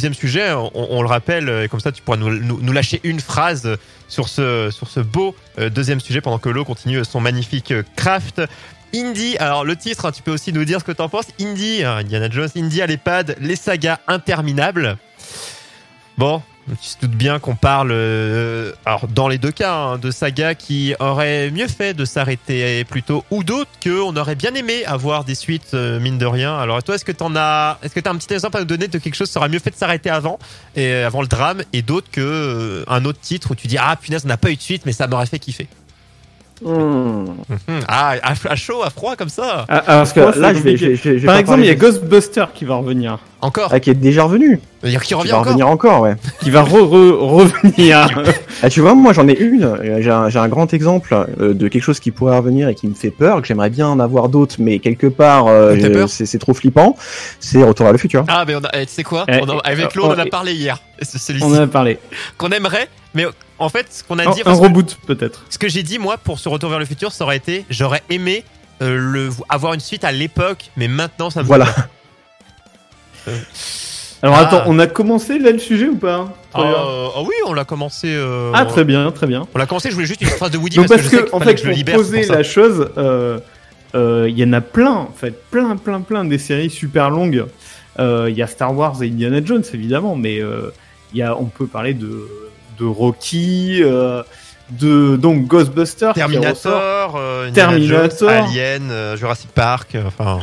Deuxième sujet, on, le rappelle, et comme ça tu pourras nous, lâcher une phrase sur ce, sur beau euh, deuxième sujet pendant que l'eau continue son magnifique euh, craft. Indie, alors le titre, hein, tu peux aussi nous dire ce que t'en penses. Indie, hein, Indiana Jones, Indie à l'EHPAD, les sagas interminables. Bon, tu te doutes bien qu'on parle, euh, alors dans les deux cas, hein, de sagas qui auraient mieux fait de s'arrêter plus tôt, ou d'autres qu'on aurait bien aimé avoir des suites, euh, mine de rien. Alors toi, est-ce que t'en as, est-ce que t'as un petit exemple à nous donner de quelque chose qui aurait mieux fait de s'arrêter avant, et euh, avant le drame, et d'autres que euh, un autre titre où tu dis ah punaise, on n'a pas eu de suite, mais ça m'aurait fait kiffer? Hmm. Mhm. Ah, à, à chaud, à froid comme ça. Ah, Parce que moi, c'est là, je vais, compliqué. je vais- je vais Par exemple, il y a Ghostbuster qui va revenir. Encore. Ah, qui est déjà revenu. Il qui revient Qui va encore. revenir encore, ouais. Qui va re, re- revenir. Ah, tu vois, moi j'en ai une. J'ai un, j'ai un grand exemple euh, de quelque chose qui pourrait revenir et qui me fait peur, que j'aimerais bien en avoir d'autres, mais quelque part, euh, peur c'est c'est trop flippant. C'est Retour vers le futur. Ah, mais on a, eh, tu sais quoi? Eh, On a- Avec eh, l'eau, on en a parlé hier. C'est celui-ci. On en a parlé. Qu'on aimerait, mais en fait, ce qu'on a dit. un parce que- reboot, peut-être. Ce que j'ai dit moi pour ce retour vers le futur, ça aurait été j'aurais aimé euh, le avoir une suite à l'époque, mais maintenant ça me Voilà. Alors Ah. attends, on a commencé là le sujet ou pas Ah euh, ah oui, on l'a commencé. euh, Ah, très bien, très bien. On l'a commencé. Je voulais juste une phrase de Woody Donc parce, parce que, je sais en fait, que je pour libère. poser pour la chose, euh, euh, il y en a plein, en fait, plein, plein, plein des séries super longues. Euh, Il y a Star Wars et Indiana Jones, évidemment, mais il y a, on peut parler de, de Rocky, euh, de donc Ghostbusters, qui ressort. Terminator, euh, Terminator. Jones, Alien, euh, Jurassic Park. euh, Enfin,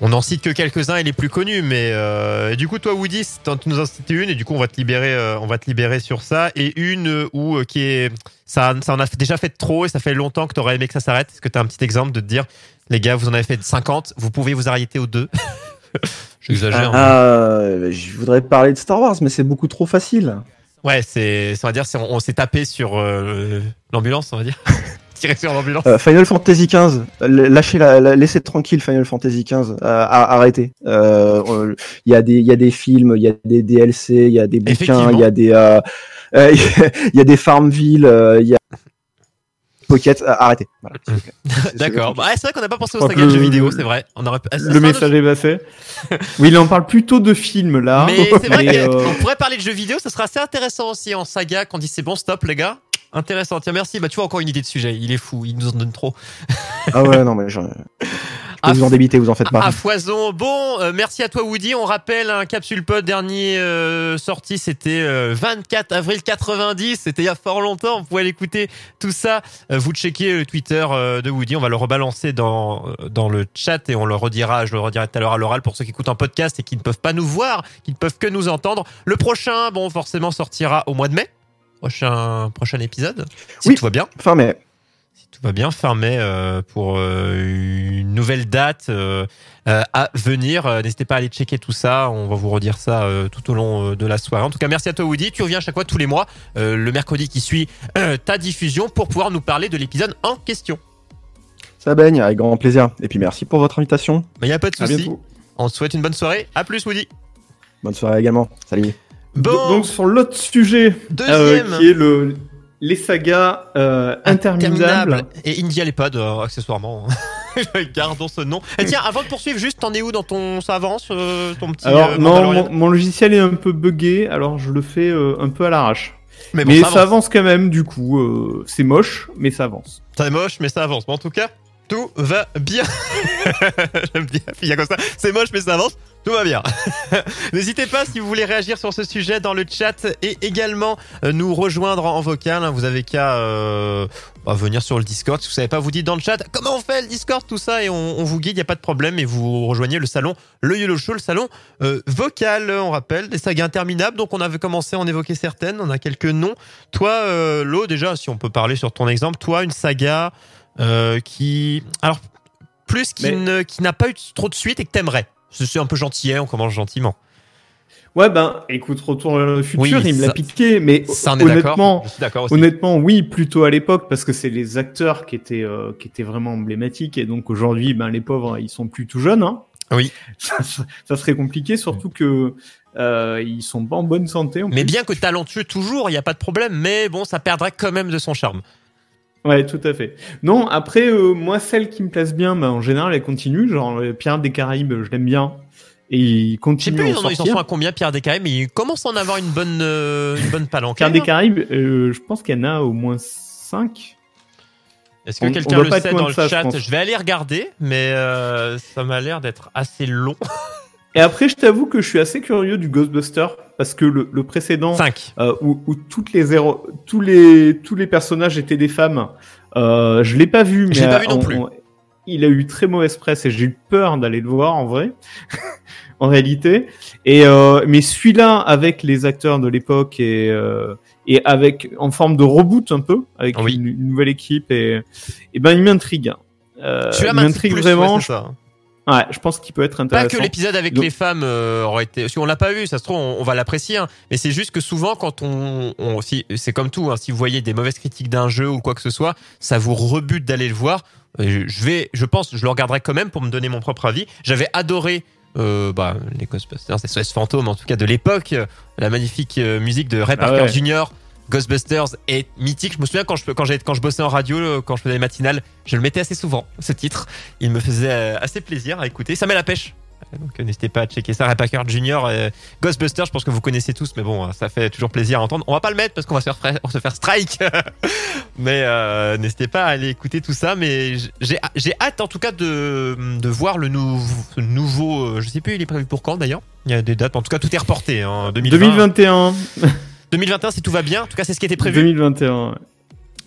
on n'en cite que quelques-uns et les plus connus. Mais euh, du coup, toi, Woody, tu nous en cites une et du coup, on va te libérer, euh, on va te libérer sur ça. Et une euh, où euh, qui est ça, ça en a déjà fait trop et ça fait longtemps que t'aurais aimé que ça s'arrête. Est-ce que t'as un petit exemple de te dire, les gars, vous en avez fait 50, vous pouvez vous arrêter aux deux? J'exagère. mais- Ah, je voudrais parler de Star Wars, mais c'est beaucoup trop facile. Ouais, c'est, on va dire, c'est- on, on s'est tapé sur euh, l'ambulance, on va dire. Tiré sur l'ambulance. Euh, Final Fantasy XV, lâchez la, la- laissez tranquille Final Fantasy XV, euh, arrêtez. Euh, euh, Il y a des, il y a des films, il y a des DLC, il y a des bouquins, il y a des, euh, euh, il y a des Farmville, euh, il y a Pocket, euh, arrêtez. Voilà, D'accord. Bah, c'est vrai qu'on n'a pas pensé aux sagas de jeux vidéo, c'est vrai. On aurait pu- ah, Le message est passé. oui, il en parle plutôt de films là. Mais c'est vrai qu'on euh, pourrait parler de jeux vidéo, ça sera assez intéressant aussi en saga qu'on dit c'est bon, stop les gars. Intéressant. Tiens, merci. Bah, tu vois, encore une idée de sujet. Il est fou. Il nous en donne trop. Ah ouais, non, mais je, je peux vous en débiter, vous en faites pas. À foison. Bon, euh, merci à toi Woody. On rappelle un capsule pod dernier euh, sorti, c'était euh, 24 avril 90. C'était il y a fort longtemps. Vous pouvez l'écouter. Tout ça, euh, vous checkez le Twitter euh, de Woody. On va le rebalancer dans euh, dans le chat et on le redira. Je le redirai tout à l'heure à l'oral pour ceux qui écoutent en podcast et qui ne peuvent pas nous voir, qui ne peuvent que nous entendre. Le prochain, bon, forcément sortira au mois de mai. Prochain prochain épisode. Si Oui. tout va bien. Fin mai. Si tout va bien, fin mai euh, pour euh, une nouvelle date euh, à venir. N'hésitez pas à aller checker tout ça. On va vous redire ça tout au long de la soirée. En tout cas, merci à toi Woody. Tu reviens à chaque fois tous les mois, le mercredi qui suit ta diffusion pour pouvoir nous parler de l'épisode en question. Ça baigne, avec grand plaisir. Et puis merci pour votre invitation. Il n'y a pas de souci. On te souhaite une bonne soirée. À plus Woody. Bonne soirée également. Salut. Bon, Donc sur l'autre sujet, deuxième. euh, qui est le les sagas euh, interminables. Et India euh, accessoirement. Gardons ce nom. Et tiens, avant de poursuivre, juste, t'en es où dans ton. Ça avance, euh, ton petit. Alors non, mon, mon logiciel est un peu buggé, alors je le fais un peu à l'arrache. Mais bon, mais ça ça avance. avance quand même, du coup. c'est moche, mais ça avance. C'est moche, mais ça avance. Mais en tout cas, tout va bien. J'aime bien, il y a comme ça. C'est moche, mais ça avance. Tout va bien. N'hésitez pas si vous voulez réagir sur ce sujet dans le chat et également euh, nous rejoindre en vocal. hein. Vous avez qu'à euh, bah, venir sur le Discord. Si vous savez pas, vous dites dans le chat comment on fait le Discord, tout ça, et on, on vous guide, il n'y a pas de problème. Et vous rejoignez le salon, le YOLO Show, le salon euh, vocal, on rappelle, des sagas interminables. Donc on avait commencé à en évoquer certaines, on a quelques noms. Toi, euh, Lo, déjà, si on peut parler sur ton exemple, toi, une saga qui... Alors, plus qui Mais- ne- qui n'a pas eu trop de suite et que t'aimerais. Je suis un peu gentillet, on commence gentiment. Ouais, ben, écoute, Retour vers le futur, Oui, il me l'a piqué, mais Ça, honnêtement, honnêtement, oui, plutôt à l'époque, parce que c'est les acteurs qui étaient, euh, qui étaient vraiment emblématiques, et donc aujourd'hui, ben, les pauvres, ils sont plus tout jeunes, hein. Oui. Ça, ça serait compliqué, surtout que, euh, ils sont pas en bonne santé. Mais plus. bien que talentueux toujours, il n'y a pas de problème. Mais bon, ça perdrait quand même de son charme. Ouais, tout à fait. Non, après, euh, moi, celle qui me place bien, bah, en général, elle continue. Genre, euh, Pierre des Caraïbes, je l'aime bien. Et il Je sais continue plus, à ils en ils sont à combien, Pierre Descailles, mais il commence à en avoir une bonne, euh, une bonne palanquée. Pierre des. Caraïbes, euh, je pense qu'il y en a au moins 5. Est-ce que quelqu'un le sait dans le je chat? je, vais aller regarder, mais ça m'a l'air d'être assez long. Et après, je t'avoue que je suis assez curieux du Ghostbuster parce que le, le précédent, 5. euh, où, où toutes les héros, tous les tous les personnages étaient des femmes, euh, je l'ai pas vu, mais pas vu non on- plus. on- il a eu très mauvaise presse et j'ai eu peur d'aller le voir en vrai, en réalité. Et euh, mais celui-là avec les acteurs de l'époque et euh, et avec en forme de reboot un peu avec Oui. une, une nouvelle équipe et et ben il m'intrigue. Euh, il m'intrigue vraiment. ouais. Ouais, je pense qu'il peut être Pas intéressant. que l'épisode avec Donc- les femmes euh, aurait été. Si on l'a pas vu, ça se trouve, on, on va l'apprécier. hein. Mais c'est juste que souvent, quand on, on si, c'est comme tout. hein, si vous voyez des mauvaises critiques d'un jeu ou quoi que ce soit, ça vous rebute d'aller le voir. Je vais, je pense, je le regarderai quand même pour me donner mon propre avis. J'avais adoré. Euh, bah, les Ghostbusters, c'est SOS Fantôme en tout cas de l'époque, la magnifique euh, musique de Ray Ah Parker ouais. Jr. Ghostbusters est mythique. Je me souviens quand je quand quand je bossais en radio, euh, quand je faisais les matinales, je le mettais assez souvent ce titre. Il me faisait euh, assez plaisir à écouter. Ça met la pêche. Euh, Donc n'hésitez pas à checker ça. Ray Parker Jr. euh, Ghostbusters, je pense que vous connaissez tous, mais bon, euh, ça fait toujours plaisir à entendre. On va pas le mettre parce qu'on va se faire se faire strike. mais n'hésitez pas à aller écouter tout ça. Mais j'ai hâte en tout cas de de voir le nouveau. Je sais plus, il est prévu pour quand d'ailleurs? Il y a des dates. En tout cas, tout est reporté. Hein, 2020. 2021. 2021 si tout va bien. En tout cas, c'est ce qui était prévu. 2021. ouais.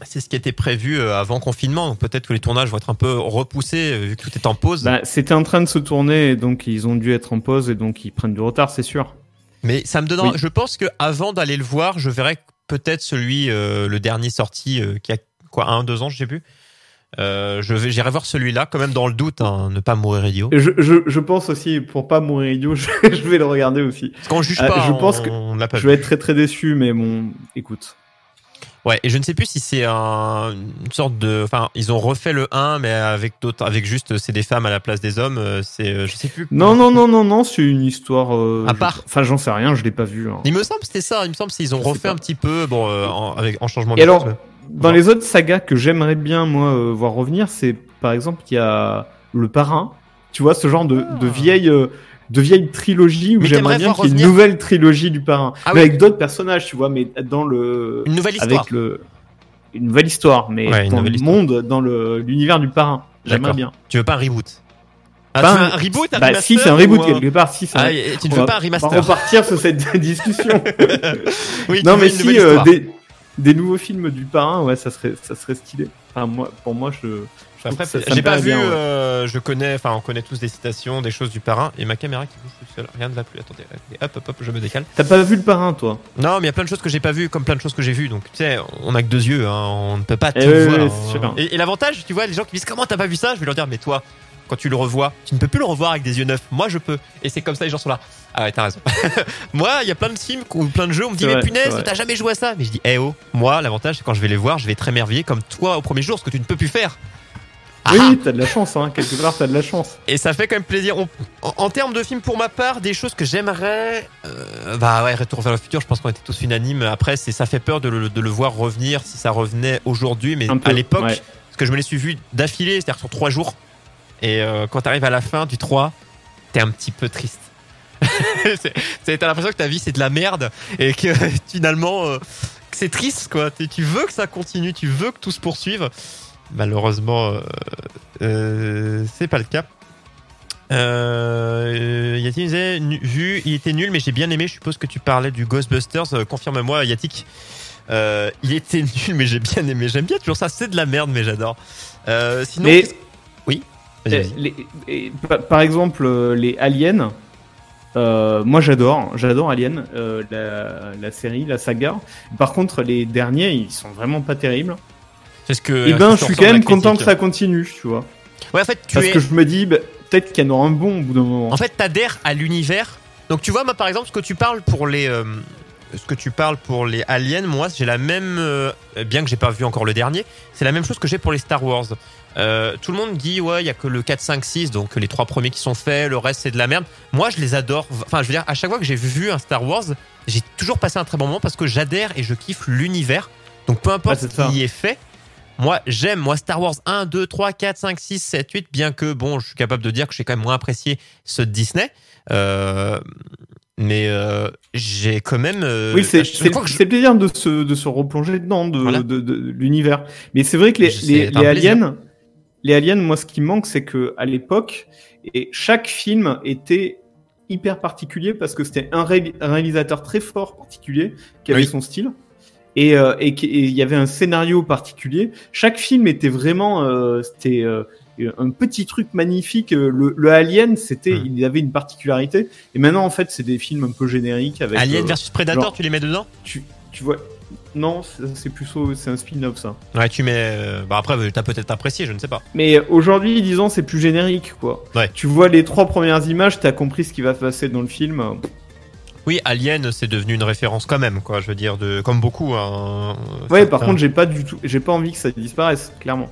C'est ce qui était prévu euh, avant confinement. Donc peut-être que les tournages vont être un peu repoussés euh, vu que tout est en pause. Bah, c'était en train de se tourner et donc ils ont dû être en pause et donc ils prennent du retard, c'est sûr. Mais ça me donnera. Oui. Je pense que avant d'aller le voir, je verrai peut-être celui, euh, le dernier sorti, euh, qui a quoi, un, deux ans, je sais plus. Euh, je vais, j'irai voir celui-là, quand même dans le doute, hein, ne pas mourir idiot. Je, je, je pense aussi, pour pas mourir idiot, je, je vais le regarder aussi. Parce qu'on juge Euh, pas. je on- pense que on l'a pas je vais être très très déçu, mais bon, écoute. Ouais, et je ne sais plus si c'est un, une sorte de, enfin, ils ont refait le 1, mais avec d'autres, avec juste c'est des femmes à la place des hommes. euh, C'est, je sais plus. Non, non, non, non, non, c'est une histoire. euh, À part. Enfin, j'en sais rien, je l'ai pas vu. hein. Il me semble que c'était ça. Il me semble qu'ils ont refait pas. un petit peu, bon, euh, en, avec en changement. Et de alors. Dans Bon. les autres sagas que j'aimerais bien moi euh, voir revenir, c'est par exemple il y a le Parrain. Tu vois ce genre de, de vieille euh, de vieille trilogie où j'aimerais bien qu'il y ait une nouvelle trilogie du Parrain, Ah mais oui. avec d'autres personnages, tu vois, mais dans le une nouvelle histoire. avec le une nouvelle histoire, mais Ouais, dans le histoire. monde, dans le l'univers du Parrain. J'aimerais bien. Tu veux pas un reboot? Ah, un- un reboot, un Bah remaster si c'est un reboot quelque part, si c'est un- Ah, tu ne veux pas un On va remaster repartir sur cette discussion. Oui, non mais une si euh, des des nouveaux films du Parrain, ouais, ça serait ça serait stylé. Enfin moi pour moi je je j'ai pas vu, bien, ouais. euh, je connais, enfin, on connaît tous des citations, des choses du parrain, et ma caméra qui bouge toute seule, rien ne va plus. Attendez, hop, hop, hop, je me décale. T'as pas vu le parrain, toi? Non, mais il y a plein de choses que j'ai pas vues, comme plein de choses que j'ai vues. Donc, tu sais, on a que deux yeux, hein, on ne peut pas tout Eh oui, voir. oui, hein. c'est sûr. Et, et l'avantage, tu vois, les gens qui disent comment t'as pas vu ça, je vais leur dire, mais toi, quand tu le revois, tu ne peux plus le revoir avec des yeux neufs. Moi, je peux. Et c'est comme ça, les gens sont là. Ah ouais, t'as raison. moi, il y a plein de films ou plein de jeux, on me dit, mais vrai, punaise, t'as jamais joué à ça. Mais je dis, eh oh, moi, l'avantage, c'est quand je vais les voir, je vais être émerveillé comme toi au premier jour, ce que tu ne peux plus faire. Ah Oui, t'as de la chance, hein. Quelque part, t'as de la chance. Et ça fait quand même plaisir. On- en, en termes de films, pour ma part, des choses que j'aimerais. euh, bah ouais, Retour vers le futur, je pense qu'on était tous unanimes. Après, c'est ça fait peur de le, de le voir revenir si ça revenait aujourd'hui, mais peu, à l'époque, ouais. parce que je me les suis vus d'affilée, c'est-à-dire sur trois jours. Et euh, quand t'arrives à la fin du 3, t'es un petit peu triste. T'as l'impression que ta vie c'est de la merde et que finalement euh, c'est triste quoi. Tu veux que ça continue, tu veux que tout se poursuive. Malheureusement, euh, euh, c'est pas le cas. Euh, Yatik disait, vu, il était nul, mais j'ai bien aimé. Je suppose que tu parlais du Ghostbusters. Euh, Confirme-moi, Yatik. Euh, il était nul, mais j'ai bien aimé. J'aime bien toujours ça. C'est de la merde, mais j'adore. Euh, sinon, Mais- oui. Eh, les- et par- exemple, euh, les aliens, euh, moi j'adore, j'adore Alien, euh, la, la série, la saga. Par contre, les derniers, ils sont vraiment pas terribles. C'est ce que. Et ben, ce je suis quand même content que ça continue, tu vois. Ouais, en fait, tu Parce es. que je me dis, bah, peut-être qu'il y en aura un bon au bout d'un moment. En fait, t'adhères à l'univers. Donc, tu vois, moi, par exemple, ce que tu parles pour les, euh, ce que tu parles pour les aliens, moi, j'ai la même, euh, bien que j'ai pas vu encore le dernier, c'est la même chose que j'ai pour les Star Wars. Euh, tout le monde dit ouais, il y a que le 4, 5, 6, donc les trois premiers qui sont faits, le reste c'est de la merde. Moi, je les adore. Enfin, je veux dire, à chaque fois que j'ai vu un Star Wars, j'ai toujours passé un très bon moment parce que j'adhère et je kiffe l'univers. Donc, peu importe c'est ce ça. qui est fait. Moi, j'aime, moi, Star Wars 1, 2, 3, 4, 5, 6, 7, 8, bien que, bon, je suis capable de dire que j'ai quand même moins apprécié ceux de Disney. Euh, mais euh, j'ai quand même. euh, oui, c'est je- plaisir de se, de se replonger dedans, de, Voilà. de, de- de l'univers. Mais c'est vrai que les, les, les aliens, les aliens, moi, ce qui manque, c'est que à l'époque, et chaque film était hyper particulier parce que c'était un, ré- un réalisateur très fort, particulier, qui avait Oui. son style. Et euh, et qui- et il y avait un scénario particulier. Chaque film était vraiment, euh, c'était euh, un petit truc magnifique. Le, le Alien, c'était, Hmm. il avait une particularité. Et maintenant, en fait, c'est des films un peu génériques avec. Alien versus Predator, genre- tu les mets dedans? Tu, tu vois. Non, c'est so- c'est un spin-off ça. Ouais, tu mets. euh, Bah après, t'as peut-être apprécié, je ne sais pas. Mais aujourd'hui, disons, c'est plus générique quoi. Ouais. Tu vois les trois premières images, t'as compris ce qui va se passer dans le film. Oui, Alien, c'est devenu une référence quand même, quoi. Je veux dire, de comme beaucoup. Hein, Ouais, par contre, j'ai pas du tout, j'ai pas envie que ça disparaisse, clairement.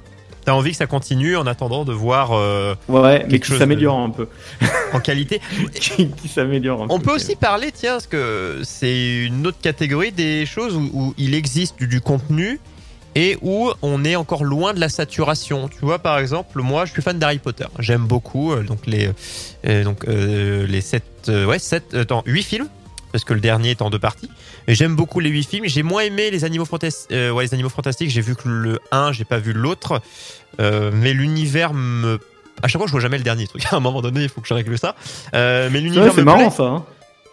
T'as envie que ça continue en attendant de voir euh, Ouais, mais Quelque qui chose s'améliore un peu. en qualité. qui qui s'améliore peu. On peut aussi parler, tiens, parce que c'est une autre catégorie des choses où, où il existe du, du contenu et où on est encore loin de la saturation. Tu vois, par exemple, moi, je suis fan d'Harry Potter. J'aime beaucoup euh, donc les euh, donc euh, les sept euh, ouais sept attends huit films parce que le dernier est en deux parties. J'aime beaucoup les huit films. J'ai moins aimé les animaux fantastiques. ouais, les animaux fantastiques. J'ai vu que le 1, j'ai pas vu l'autre. Euh, mais l'univers me à chaque fois, je vois jamais le dernier truc. À un moment donné, il faut que je règle ça. Euh, mais l'univers c'est marrant plaît. ça. Hein.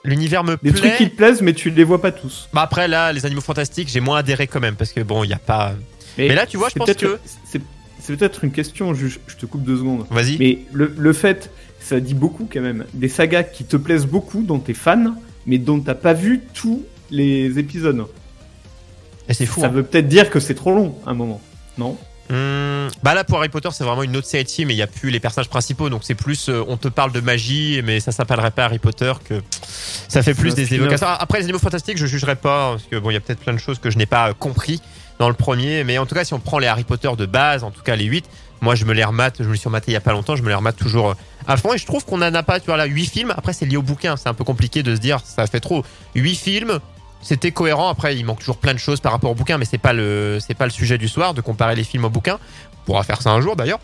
L'univers me Des plaît. trucs qui te plaisent, mais tu les vois pas tous. Bah après là, les animaux fantastiques, j'ai moins adhéré quand même parce que bon, il y a pas. Mais là, tu vois, je c'est pense peut-être- que- c'est c'est peut-être une question. Je, je te coupe deux secondes. Vas-y. Mais le, le fait, ça dit beaucoup quand même. Des sagas qui te plaisent beaucoup, dont t'es fan, mais dont t'as pas vu tous les épisodes. Et c'est fou. Ça hein. veut peut-être dire que c'est trop long, à un moment. Non? Hum, bah là, pour Harry Potter, c'est vraiment une autre série mais il y a plus les personnages principaux, donc c'est plus, euh, on te parle de magie, mais ça s'appellerait pas Harry Potter que ça fait plus un des évocations. Après, les animaux fantastiques, je jugerai pas parce que bon, il y a peut-être plein de choses que je n'ai pas euh, compris dans le premier, mais en tout cas, si on prend les Harry Potter de base, en tout cas les 8 moi je me les remate, je me les suis rematé il y a pas longtemps, je me les remate toujours euh, à fond je trouve qu'on en a pas, tu vois là, 8 films. Après, c'est lié au bouquin, c'est un peu compliqué de se dire ça fait trop. 8 films, c'était cohérent. Après, il manque toujours plein de choses par rapport au bouquin, mais c'est pas le, c'est pas le sujet du soir de comparer les films au bouquin. On pourra faire ça un jour d'ailleurs.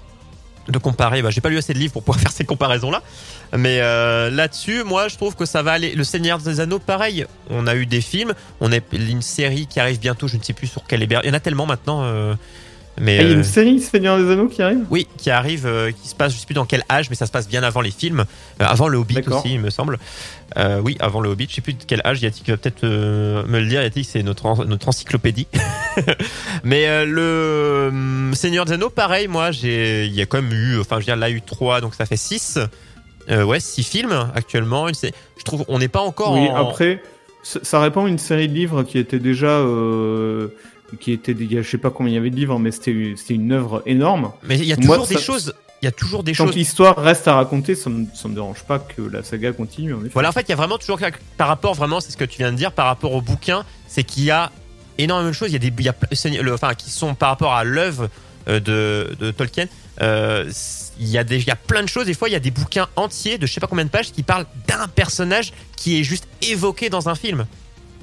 De comparer, bah, j'ai pas lu assez de livres pour pouvoir faire ces comparaisons-là. Mais euh, là-dessus, moi, je trouve que ça va aller. Le Seigneur des Anneaux, pareil. On a eu des films, on a une série qui arrive bientôt. Je ne sais plus sur quel héberge. Il y en a tellement maintenant. euh, mais Ah, Il y a euh, une série Seigneur des Anneaux qui arrive? Oui, qui arrive, euh, qui se passe, je sais plus dans quel âge, mais ça se passe bien avant les films, Euh, avant le Hobbit aussi, il me semble. Euh, oui, avant le Hobbit, je sais plus de quel âge. Yatik va peut-être euh, me le dire. Yatik, c'est notre notre encyclopédie. mais euh, le hum, Seigneur des Anneaux, pareil, moi, j'ai, il y a quand même eu, enfin, je veux dire, là, il y a eu trois, donc ça fait six. Euh, ouais, six films actuellement. Une Je trouve, on n'est pas encore. Oui, en- après, ça ça répond à une série de livres qui était déjà. euh, qui était, je sais pas combien il y avait de livres, mais c'était c'était une œuvre énorme. Mais il y a Moi, toujours des ça- choses. Il y a toujours des Tant choses. l'histoire reste à raconter, ça me, ça me dérange pas que la saga continue, en effet. Voilà, en fait, il y a vraiment toujours par rapport, vraiment, c'est ce que tu viens de dire, par rapport au bouquin, c'est qu'il y a énormément de choses. Il y a des, il y a, le- enfin, qui sont par rapport à l'œuvre euh, de, de Tolkien. Euh, il y a des, il y a plein de choses. Des fois, il y a des bouquins entiers de je sais pas combien de pages qui parlent d'un personnage qui est juste évoqué dans un film.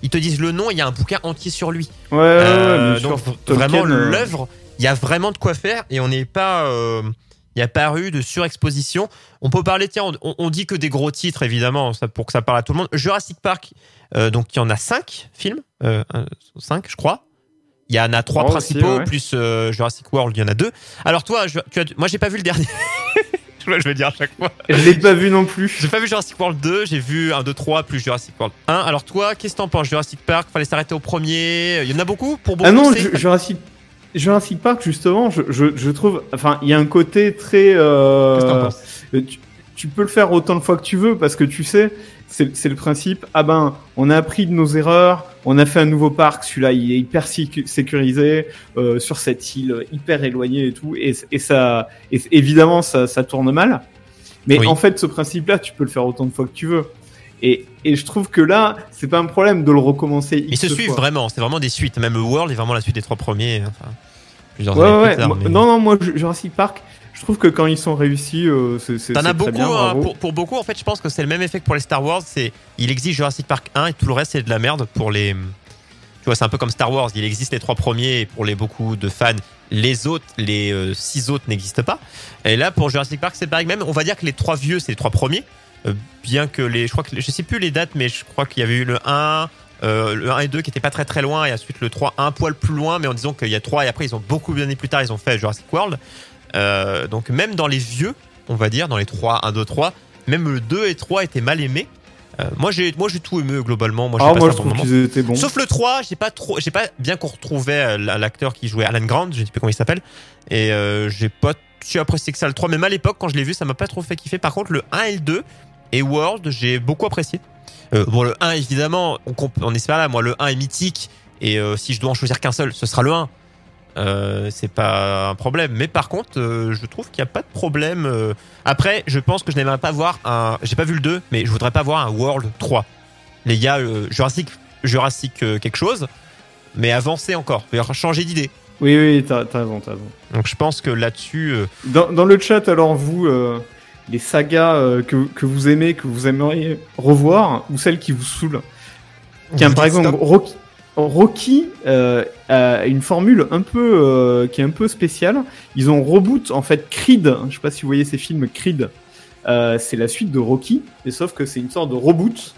Ils te disent le nom, il y a un bouquin entier sur lui. Ouais, Euh, sûr. donc vraiment euh, l'œuvre, il y a vraiment de quoi faire et on n'est pas, euh, il n'y a pas eu de surexposition. On peut parler, tiens, on, on dit que des gros titres évidemment, ça, pour que ça parle à tout le monde. Jurassic Park, euh, donc il y en a cinq films, cinq je crois. Il y en a trois Oh, aussi, principaux ouais. plus Jurassic World, il y en a deux. Alors toi, je- tu as, moi j'ai pas vu le dernier. je je vais dire à chaque fois. Je l'ai pas vu non plus. J'ai pas vu Jurassic World 2, j'ai vu 1, 2, 3 plus Jurassic World 1. Alors toi, qu'est-ce que t'en penses Jurassic Park, fallait s'arrêter au premier. Il y en a beaucoup pour beaucoup. Ah non, Jurassic, Jurassic Park, justement, je, je, je trouve. Enfin, il y a un côté très. euh, Qu'est-ce que t'en penses? Euh, tu, tu peux le faire autant de fois que tu veux parce que tu sais, c'est le principe. Ah ben, on a appris de nos erreurs, on a fait un nouveau parc, celui-là il est hyper sécu- sécurisé euh, sur cette île hyper éloignée et tout, et, et ça, et évidemment ça, ça tourne mal. Mais Oui. en fait, ce principe-là, tu peux le faire autant de fois que tu veux. Et, et je trouve que là, c'est pas un problème de le recommencer. Ils se suivent fois. vraiment, c'est vraiment des suites. Même World est vraiment la suite des trois premiers. Enfin, plusieurs Ouais, années ouais, plus tard, moi- mais- Non, non, moi, Jurassic Park, je trouve que quand ils sont réussis, euh, c'est T'en as beaucoup, bien, hein, pour, pour beaucoup en fait je pense que c'est le même effet que pour les Star Wars, c'est il existe Jurassic Park 1 et tout le reste c'est de la merde pour les tu vois c'est un peu comme Star Wars, il existe les trois premiers et pour les beaucoup de fans, les autres les euh, six autres n'existent pas. Et là pour Jurassic Park c'est pareil même, on va dire que les trois vieux c'est les trois premiers. Euh, bien que les je crois que je sais plus les dates mais je crois qu'il y avait eu le 1 euh, le 1 et 2 qui étaient pas très très loin et ensuite le 3 un poil plus loin mais en disant qu'il y a 3 et après ils ont beaucoup d'années plus tard ils ont fait Jurassic World euh, donc même dans les vieux, on va dire, dans les 3, 1, 2, 3, même le 2 et 3 étaient mal aimés. Euh, moi j'ai moi j'ai tout aimé globalement. Moi, j'ai Ah, moi, je trouve qu'ils étaient bons. Sauf le 3, j'ai pas trop j'ai pas bien qu'on retrouvait euh, l'acteur qui jouait Alan Grant, je sais plus comment il s'appelle et euh, j'ai pas si apprécié que ça le 3 même à l'époque quand je l'ai vu, ça m'a pas trop fait kiffer. Par contre, le 1 et le 2 et World, j'ai beaucoup apprécié. Euh, bon le 1 évidemment, on, on pas là, moi le 1 est mythique et euh, si je dois en choisir qu'un seul, ce sera le 1. Euh, c'est pas un problème. Mais par contre, euh, je trouve qu'il n'y a pas de problème. euh. Après, je pense que je n'aimerais pas voir un. J'ai pas vu le 2, mais je voudrais pas voir un World 3. Les gars, euh, Jurassic, Jurassic euh, quelque chose, mais avancer encore, changer d'idée. Oui, oui, t'as raison, t'as raison. Donc je pense que là-dessus, euh, Dans, dans le chat, alors, vous, euh, les sagas euh, que, que vous aimez, que vous aimeriez revoir, ou celles qui vous saoulent Tiens, par exemple, stop. Rocky, Rocky euh, a une formule un peu euh, qui est un peu spéciale. Ils ont reboot en fait Creed. Je sais pas si vous voyez ces films Creed. Euh, c'est la suite de Rocky, et sauf que c'est une sorte de reboot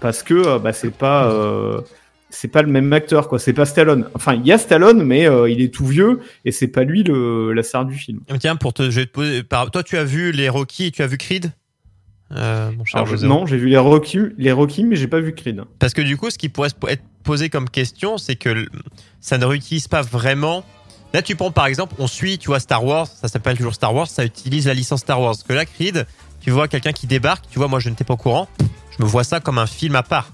parce que bah, c'est pas c'est pas le même acteur quoi. C'est pas Stallone. Enfin, il y a Stallone, mais il est tout vieux et c'est pas lui le la star du film. tiens, pour te, je vais te poser. par- Toi, tu as vu les Rocky, et tu as vu Creed, euh, mon cher Alors, je- José non, j'ai vu les Rocky, les Rocky, mais j'ai pas vu Creed. Parce que du coup, ce qui pourrait être posé comme question, c'est que ça ne réutilise pas vraiment. Là, tu prends par exemple, on suit, tu vois, Star Wars, ça s'appelle toujours Star Wars, ça utilise la licence Star Wars. Que là, Creed, tu vois quelqu'un qui débarque, tu vois, moi je n'étais pas au courant, je me vois ça comme un film à part.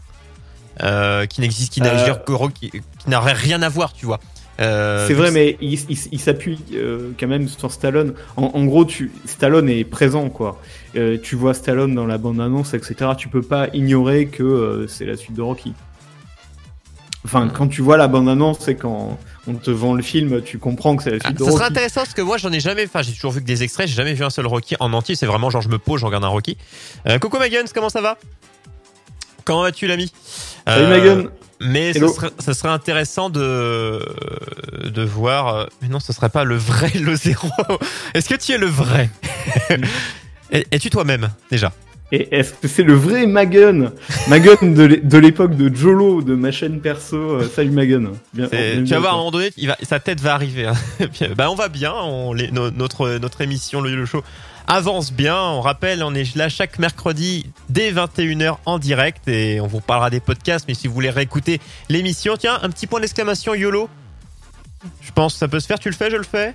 Euh, qui n'existe, qui n'a Euh. qui, qui rien à voir, tu vois. Euh, C'est vrai, mais il, il- il s'appuie euh, quand même sur Stallone. En, en gros, tu, Stallone est présent, quoi. Euh, tu vois Stallone dans la bande-annonce, etc. Tu peux pas ignorer que c'est la suite de Rocky. Enfin, quand tu vois la bande-annonce et quand on te vend le film, tu comprends que c'est la Ah, suite de ça serait Rocky. intéressant parce que moi j'en ai jamais, enfin j'ai toujours vu que des extraits, j'ai jamais vu un seul Rocky en entier. C'est vraiment genre je me pose, je regarde un Rocky. Euh, Coco Maguns, comment ça va? Comment vas-tu l'ami? Salut Euh, Megan. Mais ce Hello. serait, intéressant de de voir. euh, Mais non, ce serait pas le vrai le zéro. Est-ce que tu es le vrai? Es- Es-tu toi-même déjà? Et est-ce que c'est le vrai Magun Magun de l'é- de l'époque de Jolo, de ma chaîne perso. euh, salut Magun. Bien, C'est- bien Tu vas voir à un moment donné, il va, sa tête va arriver. hein. Bien, bah on va bien. On, les- no- notre notre émission le, le show avance bien. On rappelle, on est là chaque mercredi dès 21h en direct et on vous parlera des podcasts. Mais si vous voulez réécouter l'émission, tiens, un petit point d'exclamation YOLO. Je pense que ça peut se faire. Tu le fais, je le fais?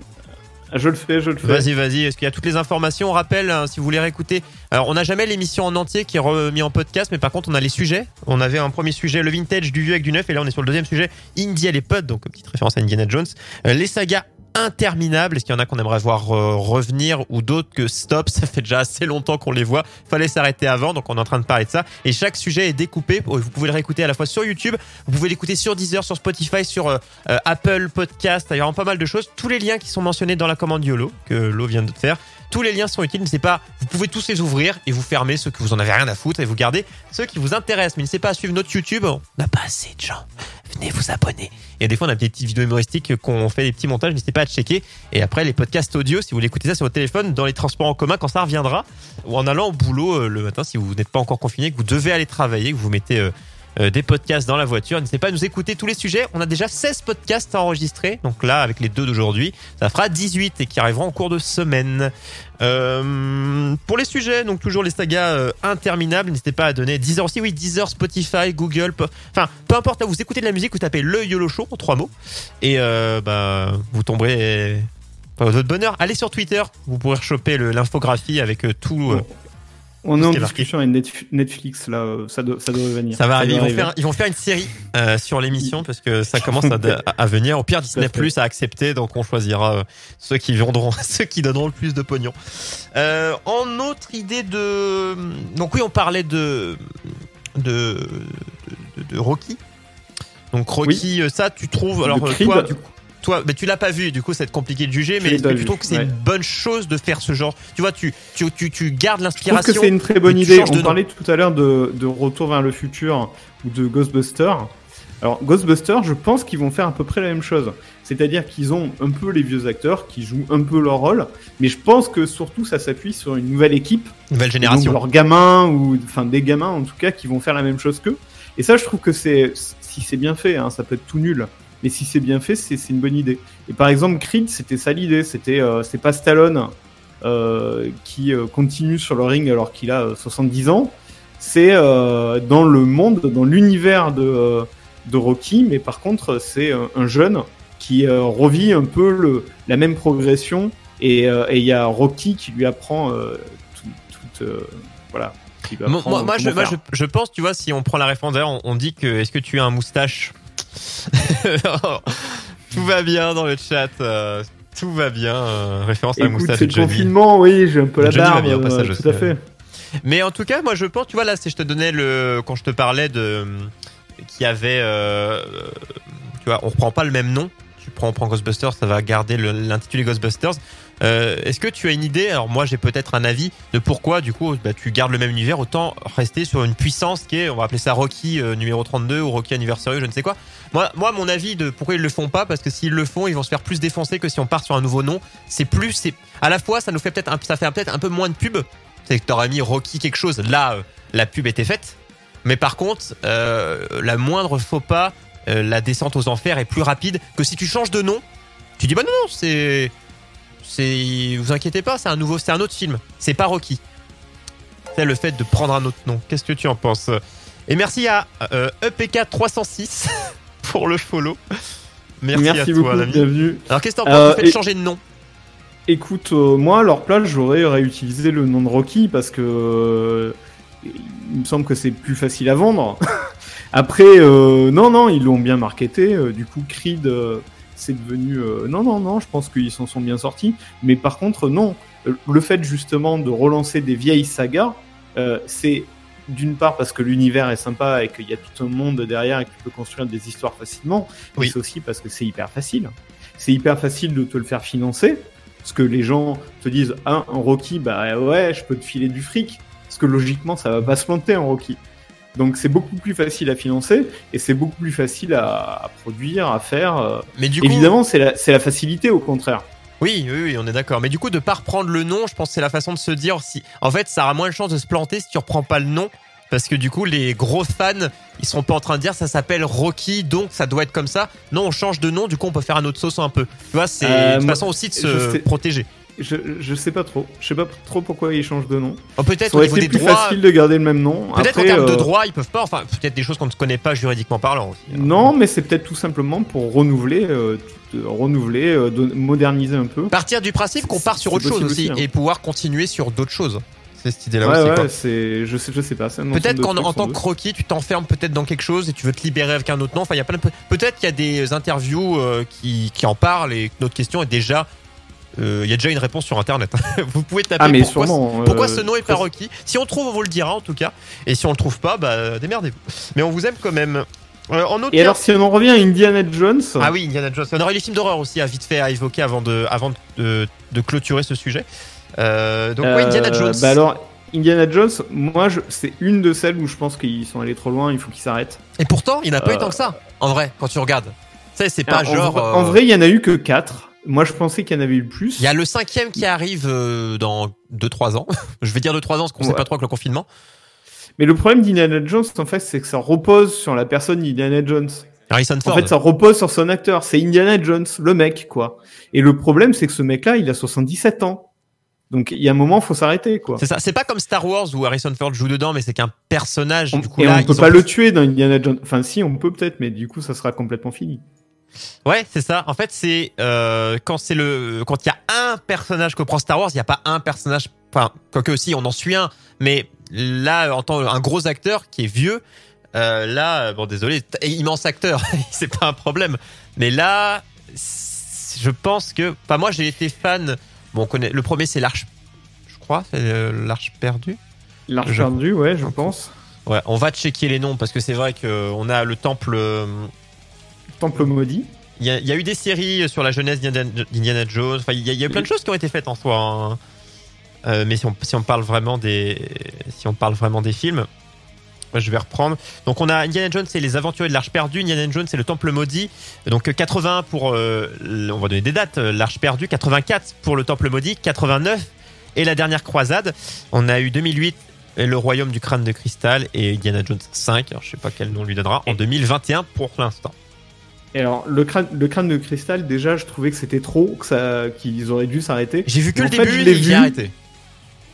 Je le fais, je le fais. Vas-y, vas-y. Est-ce qu'il y a toutes les informations On rappelle, hein, si vous voulez réécouter? Alors, on n'a jamais l'émission en entier qui est remis en podcast, mais par contre, on a les sujets. On avait un premier sujet, le vintage, du vieux avec du neuf, et là, on est sur le deuxième sujet, Indie et les potes, donc petite référence à Indiana Jones. Euh, les sagas interminables. Est-ce qu'il y en a qu'on aimerait voir euh, revenir ou d'autres que stop? Ça fait déjà assez longtemps qu'on les voit. Fallait s'arrêter avant, donc on est en train de parler de ça. Et chaque sujet est découpé. Vous pouvez le réécouter à la fois sur YouTube, vous pouvez l'écouter sur Deezer, sur Spotify, sur euh, euh, Apple Podcast. Il y a pas mal de choses. Tous les liens qui sont mentionnés dans la commande YOLO que Lo vient de faire. Tous les liens sont utiles. N'hésitez pas. Vous pouvez tous les ouvrir et vous fermer ceux que vous en avez rien à foutre et vous gardez ceux qui vous intéressent. Mais n'hésitez pas à suivre notre YouTube. On n'a pas assez de gens. Venez vous abonner. Et des fois, on a des petites vidéos humoristiques qu'on fait des petits montages. N'hésitez pas à checker. Et après, les podcasts audio, si vous voulez ça sur votre téléphone, dans les transports en commun quand ça reviendra, ou en allant au boulot euh, le matin, si vous n'êtes pas encore confiné, que vous devez aller travailler, que vous mettez euh, des podcasts dans la voiture. N'hésitez pas à nous écouter tous les sujets. On a déjà 16 podcasts enregistrés. Donc là, avec les deux d'aujourd'hui, ça fera 18 et qui arriveront en cours de semaine. Euh, pour les sujets, donc toujours les sagas euh, interminables. N'hésitez pas à donner Deezer aussi. Oui, Deezer, Spotify, Google. Enfin, peu importe. là, Vous écoutez de la musique, vous tapez le YOLO Show en trois mots. Et bah, vous tomberez votre bonheur. Allez sur Twitter. Vous pourrez choper l'infographie avec tout. On est en discussion avec Netf- Netflix là, ça, doit- ça devrait venir. Ça va arriver. Ils doit vont, faire, ils vont faire une série euh, sur l'émission parce que ça commence à, à venir. Au pire, Disney. Plus a accepté, donc on choisira euh, ceux qui vendront, ceux qui donneront le plus de pognon. Euh, en autre idée de, donc oui, on parlait de de de, Rocky. Donc Rocky, ça, tu trouves alors toi, du coup. Toi, mais tu l'as pas vu, du coup, c'est compliqué de juger. Mais pas tu trouves que c'est ouais. une bonne chose de faire ce genre Tu vois, tu tu tu, tu gardes Je trouve l'inspiration. que c'est une très bonne mais idée. On parlait tout à l'heure de, de Retour vers le futur ou de Ghostbusters. Alors Ghostbusters, je pense qu'ils vont faire à peu près la même chose. C'est-à-dire qu'ils ont un peu les vieux acteurs qui jouent un peu leur rôle, mais je pense que surtout ça s'appuie sur une nouvelle équipe, Nouvelle génération. leurs gamins ou enfin des gamins en tout cas qui vont faire la même chose qu'eux. Et ça, je trouve que c'est si c'est bien fait, hein, ça peut être tout nul, mais si c'est bien fait, c'est une bonne idée. Et par exemple, Creed, c'était ça l'idée, c'était euh, c'est pas Stallone euh, qui euh, continue sur le ring alors qu'il a euh, 70 ans, c'est dans le monde, dans l'univers de de Rocky, mais par contre, c'est un jeune qui revit un peu le, la même progression. Et il y a Rocky qui lui apprend tout, tout, voilà. Moi, je, moi, je, je pense, tu vois, si on prend la référence, on dit que est-ce que tu as un moustache? Tout va bien dans le chat. euh, tout va bien. euh, référence à la moustache c'est de le Johnny. confinement, oui, j'ai un peu la Johnny va bien, au passage, euh, aussi, tout à fait. Mais en tout cas, moi, je pense, tu vois, là, si je te donnais le. Quand je te parlais de. Qui avait. tu vois, on reprend pas le même nom. Tu prends, on prend Ghostbusters, ça va garder l'intitulé Ghostbusters. Euh, Est-ce que tu as une idée Alors, moi, j'ai peut-être un avis de pourquoi, du coup, bah, tu gardes le même univers. Autant rester sur une puissance qui est, on va appeler ça Rocky euh, numéro 32 ou Rocky Anniversary, je ne sais quoi. Moi, moi, mon avis de pourquoi ils le font pas, parce que s'ils le font, ils vont se faire plus défoncer que si on part sur un nouveau nom. C'est plus, c'est à la fois, ça nous fait peut-être, un- ça fait peut-être un peu moins de pub. C'est que t'aurais mis Rocky quelque chose. Là, euh, la pub était faite. Mais par contre, la moindre faux pas, la descente aux enfers est plus rapide que si tu changes de nom. Tu dis bah non, non, c'est, c'est, vous inquiétez pas, c'est un nouveau, c'est un autre film. C'est pas Rocky. C'est le fait de prendre un autre nom. Qu'est-ce que tu en penses? Et merci à euh, EPK306 pour le follow. Merci, Merci, à toi, beaucoup, l'ami. bienvenue. Alors qu'est-ce que t'en penses? Euh, du fait de et- changer de nom Écoute, euh, moi, à leur place, j'aurais réutilisé le nom de Rocky parce que il me semble que c'est plus facile à vendre. Après, non, non, ils l'ont bien marketé. du coup, Creed, c'est devenu. euh, non, non, non, je pense qu'ils s'en sont bien sortis. Mais par contre, non. Le fait justement de relancer des vieilles sagas, euh, c'est d'une part parce que l'univers est sympa et qu'il y a tout un monde derrière et que tu peux construire des histoires facilement. Oui. Mais c'est aussi parce que c'est hyper facile. C'est hyper facile de te le faire financer. Parce que les gens te disent, ah, un Rocky, bah ouais, je peux te filer du fric. Parce que logiquement, ça va pas se monter en Rocky. Donc c'est beaucoup plus facile à financer et c'est beaucoup plus facile à, à produire, à faire. euh. Mais du coup, Évidemment, c'est la, facilité au contraire. Oui, oui, oui, on est d'accord. Mais du coup, de pas reprendre le nom, je pense que c'est la façon de se dire si. En fait, ça aura moins de chances de se planter si tu reprends pas le nom. Parce que du coup, les gros fans, ils seront pas en train de dire ça s'appelle Rocky, donc ça doit être comme ça. Non, on change de nom, du coup, on peut faire un autre sauce un peu. Tu vois, c'est Euh, une façon aussi de se protéger. Je, je sais pas trop. Je sais pas trop pourquoi ils changent de nom. Oh, peut-être au niveau des plus droits. facile de garder le même nom. Peut-être en termes de euh, droits, ils peuvent pas. Enfin, peut-être des choses qu'on ne connaît pas juridiquement parlant aussi. hein. Non, mais c'est peut-être tout simplement pour renouveler, euh, tout- euh, renouveler, euh, moderniser un peu. Partir du principe qu'on part sur autre chose aussi, aussi, hein. et pouvoir continuer sur d'autres choses. C'est cette idée-là ouais, aussi. ouais, c'est, je sais, je sais pas. Peut-être qu'en en tant que Rocky, tu t'enfermes peut-être dans quelque chose et tu veux te libérer avec un autre nom. Enfin, il y a plein de... Peut-être qu'il y a des interviews qui, qui en parlent et que notre question est déjà. Euh, Il y a déjà une réponse sur internet. vous pouvez taper Ah, mais pourquoi, sûrement. pourquoi euh, ce nom est pas Rocky. Si on trouve, on vous le dira en tout cas. Et si on le trouve pas, bah démerdez-vous. Mais on vous aime quand même. Euh, en autre Et alors, si on en revient à Indiana Jones, ah oui, Indiana Jones. On aurait les films d'horreur aussi à vite fait à évoquer avant de, avant de, de clôturer ce sujet. Euh, donc, ouais, Indiana euh, Jones. Bah alors, Indiana Jones, moi, c'est une de celles où je pense qu'ils sont allés trop loin. Il faut qu'ils s'arrêtent. Et pourtant, il n'y en a pas eu Euh, tant que ça. En vrai, quand tu regardes. Tu sais, c'est pas en, genre. vrai- euh, en vrai, il y en a eu que 4 Moi, je pensais qu'il y en avait eu plus. Il y a le cinquième qui arrive euh, dans 2-3 ans. Je vais dire 2-3 ans parce qu'on sait Ouais. pas trop avec le confinement. Mais le problème d'Indiana Jones, en fait, c'est que ça repose sur la personne d'Indiana Jones. Harrison Ford. En fait, ça repose sur son acteur. C'est Indiana Jones, le mec, quoi. Et le problème, c'est que ce mec-là, il a 77 ans. Donc, il y a un moment, faut s'arrêter, quoi. C'est ça. C'est pas comme Star Wars où Harrison Ford joue dedans, mais c'est qu'un personnage. On- du coup, et là, on peut pas le tuer dans Indiana Jones. Enfin, si, on peut peut-être, mais du coup, ça sera complètement fini. Ouais, c'est ça. En fait, c'est euh, quand c'est le quand il y a un personnage que prend Star Wars, il y a pas un personnage. Enfin, quoique aussi, on en suit un, mais là, en tant un gros acteur qui est vieux, euh, là, bon, désolé, immense acteur, c'est pas un problème. Mais là, je pense que, pas moi, j'ai été fan. Bon, on connaît. Le premier, c'est l'Arche, je crois, c'est euh, l'Arche perdue. L'arche Je- perdue, ouais, je pense. Ouais, on va checker les noms parce que c'est vrai que on a le temple. Temple maudit. Il y, a, eu des séries sur la jeunesse d'Indiana Jones. Enfin, il y, a, eu plein de choses qui ont été faites en soi. hein. Euh, mais si on, parle vraiment des, si on parle vraiment des films, je vais reprendre. Donc on a Indiana Jones et les Aventuriers de l'Arche perdue. Indiana Jones et le Temple maudit. Donc euh, 81 pour, euh, on va donner des dates. L'Arche perdue, 84 pour le Temple maudit, 89 et la dernière croisade. On a eu 2008 et le Royaume du crâne de cristal et Indiana Jones 5. Alors, je sais pas quel nom on lui donnera en 2021 pour l'instant. Et alors, le crâne, le crâne de cristal, déjà, je trouvais que c'était trop, que ça, qu'ils auraient dû s'arrêter. J'ai vu que En le fait, début je l'ai et j'ai vu. arrêté.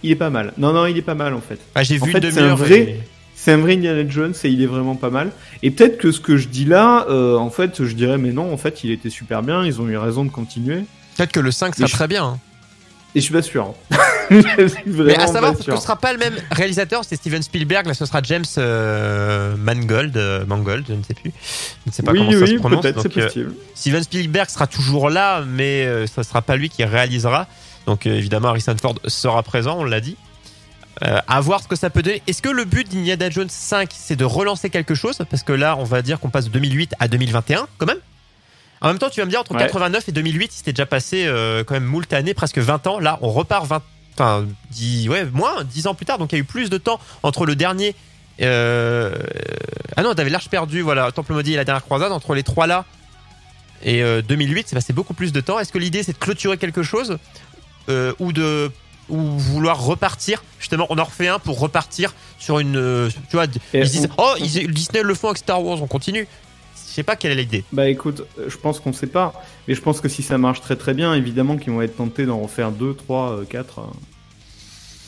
Il est pas mal. Non, non, il est pas mal, en fait. Ah, j'ai En vu fait, c'est un vrai- C'est un vrai Indiana Jones et il est vraiment pas mal. Et peut-être que ce que je dis là, euh, en fait, je dirais, mais non, en fait, il était super bien, ils ont eu raison de continuer. Peut-être que le 5 sera je- très bien. hein. Et je suis pas sûr. Mais à savoir pas que ce sera pas le même réalisateur, c'est Steven Spielberg. Là, ce sera James euh, Mangold, euh, Mangold, je ne sais plus. Je ne sais pas oui, comment ça oui, se prononce. peut-être, c'est Donc, euh, possible. Steven Spielberg sera toujours là, mais euh, ce sera pas lui qui réalisera. Donc euh, évidemment, Harrison Ford sera présent, on l'a dit. Euh, à voir ce que ça peut donner. Est-ce que le but d'Indiana Jones 5, c'est de relancer quelque chose? Parce que là, on va dire qu'on passe de 2008 à 2021, quand même. En même temps, tu vas me dire, entre Ouais. 89 et 2008, il s'était déjà passé euh, quand même moult années, presque 20 ans. Là, on repart 20, enfin, 10, ouais, moins, 10 ans plus tard. Donc il y a eu plus de temps entre le dernier. euh, ah non, t'avais l'Arche perdue, voilà, Temple maudit et la dernière croisade. Entre les trois là et euh, 2008, c'est passé beaucoup plus de temps. Est-ce que l'idée c'est de clôturer quelque chose euh, ou de ou vouloir repartir? Justement, on en refait un pour repartir sur une. euh, tu vois, Et ils disent oh ils- Disney le font avec Star Wars, on continue. Sais pas quelle est l'idée. Bah écoute, euh, je pense qu'on sait pas, mais je pense que si ça marche très très bien, évidemment qu'ils vont être tentés d'en refaire 2, 3, 4.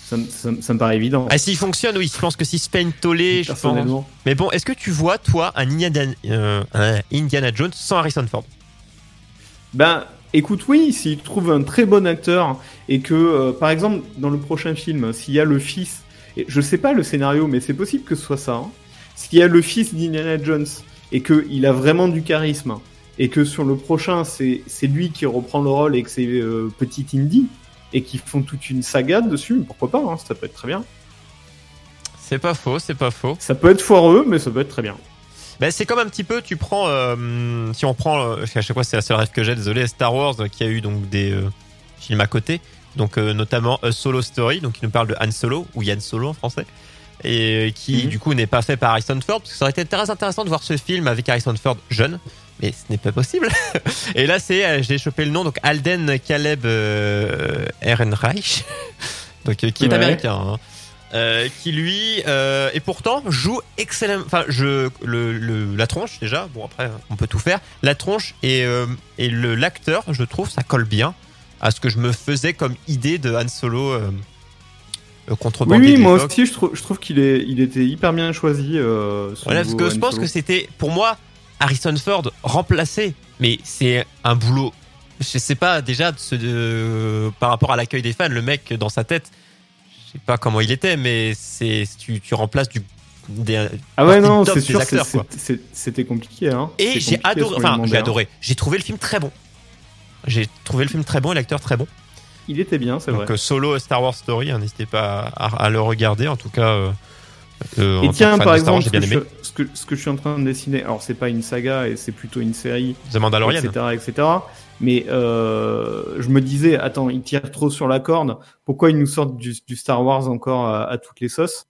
Ça, me- ça me- ça me paraît évident. Ah, s'il fonctionne, oui, je pense que si une tollée, je pense. Mais bon, est-ce que tu vois, toi, un Indiana, euh, un Indiana Jones sans Harrison Ford? Ben, écoute, oui, s'il trouve un très bon acteur et que, euh, par exemple, dans le prochain film, s'il y a le fils, et je sais pas le scénario, mais c'est possible que ce soit ça, hein, s'il y a le fils d'Indiana Jones et qu'il a vraiment du charisme et que sur le prochain, c'est lui qui reprend le rôle et que c'est euh, Petit Indy et qu'ils font toute une saga dessus, pourquoi pas, hein, ça peut être très bien. C'est pas faux, c'est pas faux. Ça peut être foireux, mais ça peut être très bien. Ben, c'est comme un petit peu, tu prends, euh, si on prend, euh, à chaque fois c'est la seule rêve que j'ai, désolé, Star Wars, euh, qui a eu donc des euh, films à côté, donc notamment A Solo Story, donc qui nous parle de Han Solo, ou Yann Solo en français, et euh, qui Mhm. du coup n'est pas fait par Harrison Ford, parce que ça aurait été très intéressant de voir ce film avec Harrison Ford jeune, mais ce n'est pas possible. et là c'est, euh, j'ai chopé le nom, donc Alden Caleb euh, Ehrenreich, donc euh, qui est Ouais. américain. hein. Euh, qui lui euh, et pourtant joue excellent enfin je le, le- la tronche déjà bon après on peut tout faire la tronche et euh, et le l'acteur je trouve ça colle bien à ce que je me faisais comme idée de Han Solo euh, euh, Oui, oui, moi aussi, je trouve, je trouve qu'il est, il était hyper bien choisi. Euh, voilà parce nouveau que je pense que c'était pour moi Harrison Ford remplacé mais c'est un boulot je sais pas déjà de ce- de- par rapport à l'accueil des fans le mec dans sa tête je sais pas comment il était mais c'est tu, tu remplaces du des, Ah ouais, non, c'est sûr, c'était compliqué. Hein. Et j'ai adoré, enfin j'ai adoré. J'ai trouvé le film très bon. J'ai trouvé le film très bon et l'acteur très bon. Il était bien, c'est vrai. Donc euh, Solo Star Wars Story, hein, n'hésitez pas à, à le regarder. En tout cas, euh, euh, Et tiens, par Wars, exemple, ce que, je, ce, que, ce que je suis en train de dessiner, alors c'est pas une saga et c'est plutôt une série, The Mandalorian. etc., etc. Mais euh, je me disais, attends, ils tirent trop sur la corde. Pourquoi ils nous sortent du, du Star Wars encore à, à toutes les sauces?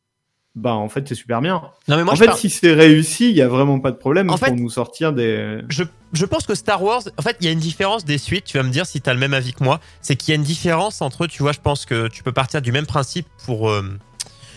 Bah, en fait, c'est super bien. Non mais moi en fait, si c'est réussi, il y a vraiment pas de problème En pour fait- nous sortir des. je, je pense que Star Wars, en fait, il y a une différence des suites. Tu vas me dire si tu as le même avis que moi. C'est qu'il y a une différence entre, tu vois, je pense que tu peux partir du même principe pour euh,